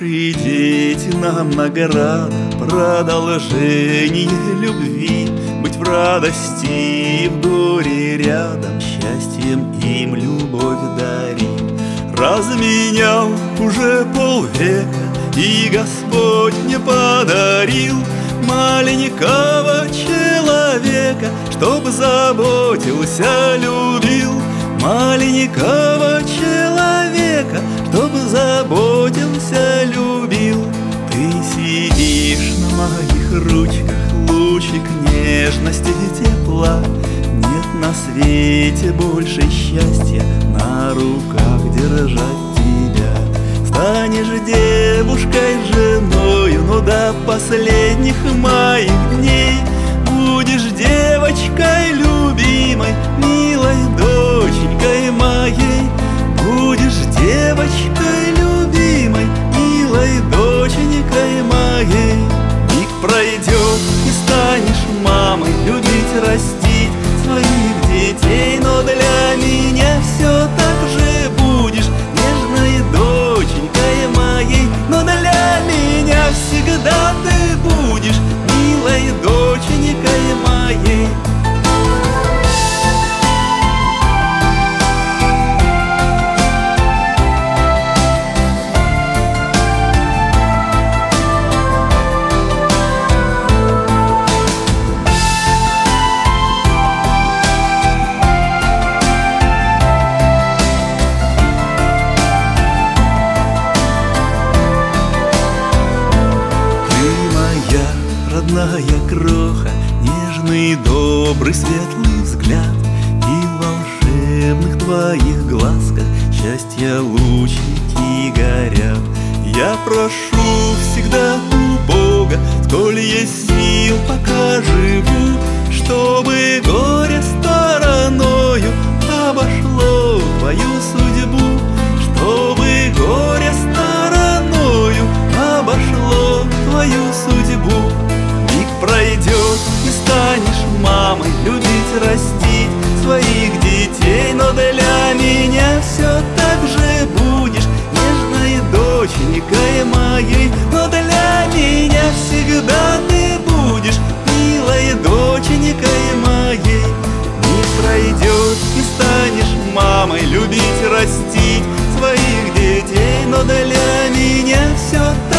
Наши дети нам награда Продолжение любви Быть в радости и в горе рядом Счастьем им любовь дарит Разменял уже полвека И Господь мне подарил Маленького человека Чтоб заботился, любил Маленького человека Чтоб заботился, ручках Лучик нежности и тепла. Нет на свете больше счастья На руках держать тебя. Станешь девушкой, женою Ну до последних моих дней Будешь девочкой любимой Милой доченькой моей. Будешь девочкой мамой Любить, растить своих детей Но для меня родная кроха, Нежный, добрый, светлый взгляд И в волшебных твоих глазках Счастья лучики горят. Я прошу всегда у Бога Сколь есть сил, пока живу Чтобы горе стороною Обошло твою судьбу Чтобы горе стороною Обошло твою судьбу пройдет. И станешь мамой Любить, растить своих детей Но для меня все так же будешь Нежной доченькой моей. Но для меня всегда ты будешь Милой доченькой моей. Не пройдет и станешь мамой Любить, растить своих детей Но для меня все так